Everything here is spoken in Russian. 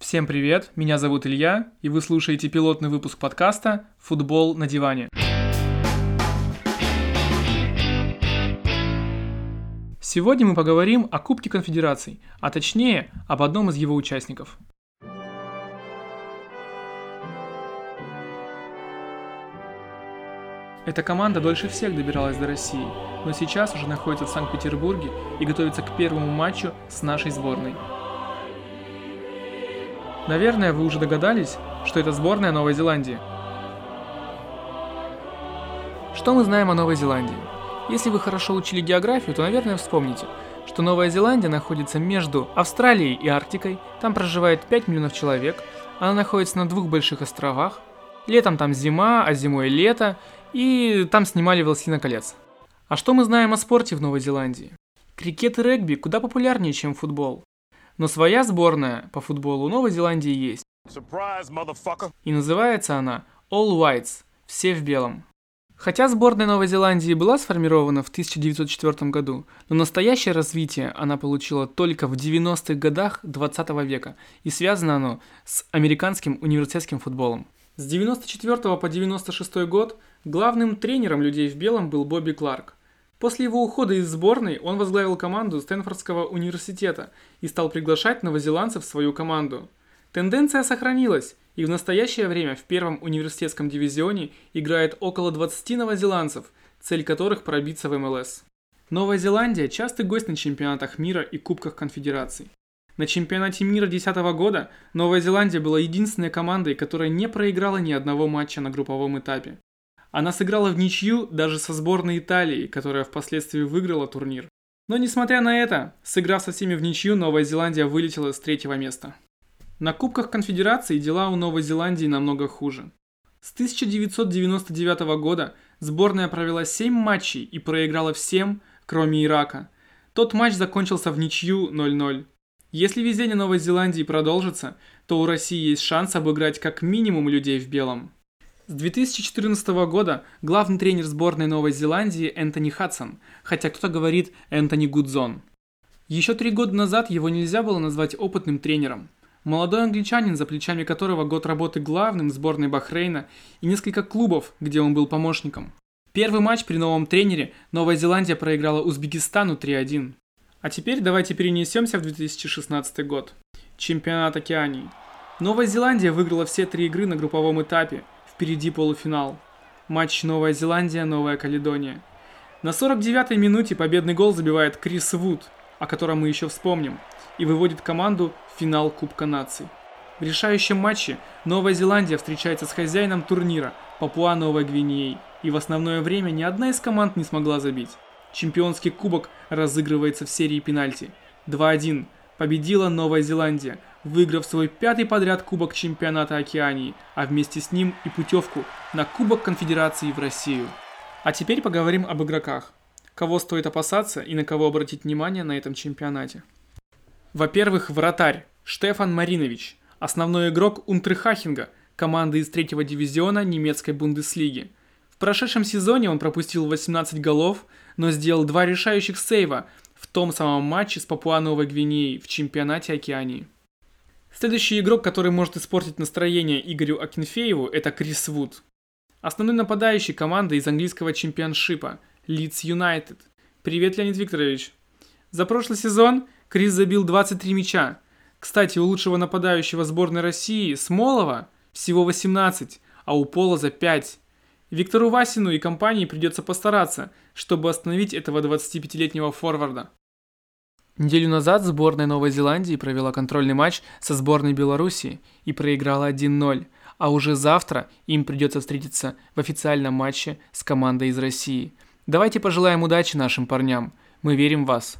Всем привет, меня зовут Илья, и вы слушаете пилотный выпуск подкаста «Футбол на диване». Сегодня мы поговорим о Кубке Конфедераций, а точнее об одном из его участников. Эта команда дольше всех добиралась до России, но сейчас уже находится в Санкт-Петербурге и готовится к первому матчу с нашей сборной. Наверное, вы уже догадались, что это сборная Новой Зеландии. Что мы знаем о Новой Зеландии? Если вы хорошо учили географию, то, наверное, вспомните, что Новая Зеландия находится между Австралией и Арктикой, там проживает 5 миллионов человек, она находится на двух больших островах, летом там зима, а зимой лето, и там снимали «Властелина колец». А что мы знаем о спорте в Новой Зеландии? Крикет и регби куда популярнее, чем футбол. Но своя сборная по футболу у Новой Зеландии есть. Surprise, и называется она All Whites, все в белом. Хотя сборная Новой Зеландии была сформирована в 1904 году, но настоящее развитие она получила только в 90-х годах 20 века, и связано оно с американским университетским футболом. С 94 по 96 год главным тренером людей в белом был Бобби Кларк. После его ухода из сборной он возглавил команду Стэнфордского университета и стал приглашать новозеландцев в свою команду. Тенденция сохранилась, и в настоящее время в первом университетском дивизионе играет около 20 новозеландцев, цель которых пробиться в МЛС. Новая Зеландия – частый гость на чемпионатах мира и Кубках Конфедераций. На чемпионате мира 2010 года Новая Зеландия была единственной командой, которая не проиграла ни одного матча на групповом этапе. Она сыграла в ничью даже со сборной Италии, которая впоследствии выиграла турнир. Но несмотря на это, сыграв со всеми в ничью, Новая Зеландия вылетела с третьего места. На Кубках Конфедерации дела у Новой Зеландии намного хуже. С 1999 года сборная провела 7 матчей и проиграла всем, кроме Ирака. Тот матч закончился в ничью 0-0. Если везение Новой Зеландии продолжится, то у России есть шанс обыграть как минимум людей в белом. С 2014 года главный тренер сборной Новой Зеландии Энтони Хадсон, хотя кто-то говорит Энтони Гудзон. Еще три года назад его нельзя было назвать опытным тренером. Молодой англичанин, за плечами которого год работы главным сборной Бахрейна и несколько клубов, где он был помощником. Первый матч при новом тренере Новая Зеландия проиграла Узбекистану 3-1. А теперь давайте перенесемся в 2016 год. Чемпионат Океании. Новая Зеландия выиграла все три игры на групповом этапе. Впереди полуфинал. Матч Новая Зеландия, Новая Каледония. На 49-й минуте победный гол забивает Крис Вуд, о котором мы еще вспомним, и выводит команду в финал Кубка наций. В решающем матче Новая Зеландия встречается с хозяином турнира Папуа Новой Гвинеей, и в основное время ни одна из команд не смогла забить. Чемпионский кубок разыгрывается в серии пенальти. 2-1. Победила Новая Зеландия, выиграв свой пятый подряд кубок чемпионата Океании, а вместе с ним и путевку на Кубок Конфедерации в Россию. А теперь поговорим об игроках. Кого стоит опасаться и на кого обратить внимание на этом чемпионате. Во-первых, вратарь Штефан Маринович, основной игрок Унтрехахинга, команды из третьего дивизиона немецкой Бундеслиги – прошедшем сезоне он пропустил 18 голов, но сделал два решающих сейва в том самом матче с Папуа-Новой Гвинеей в чемпионате Океании. Следующий игрок, который может испортить настроение Игорю Акинфееву, это Крис Вуд. Основной нападающий команды из английского чемпионшипа – Лидс Юнайтед. Привет, Леонид Викторович. За прошлый сезон Крис забил 23 мяча. Кстати, у лучшего нападающего сборной России Смолова всего 18, а у Полоза 5. Виктору Васину и компании придется постараться, чтобы остановить этого 25-летнего форварда. Неделю назад сборная Новой Зеландии провела контрольный матч со сборной Белоруссии и проиграла 1-0, а уже завтра им придется встретиться в официальном матче с командой из России. Давайте пожелаем удачи нашим парням. Мы верим в вас.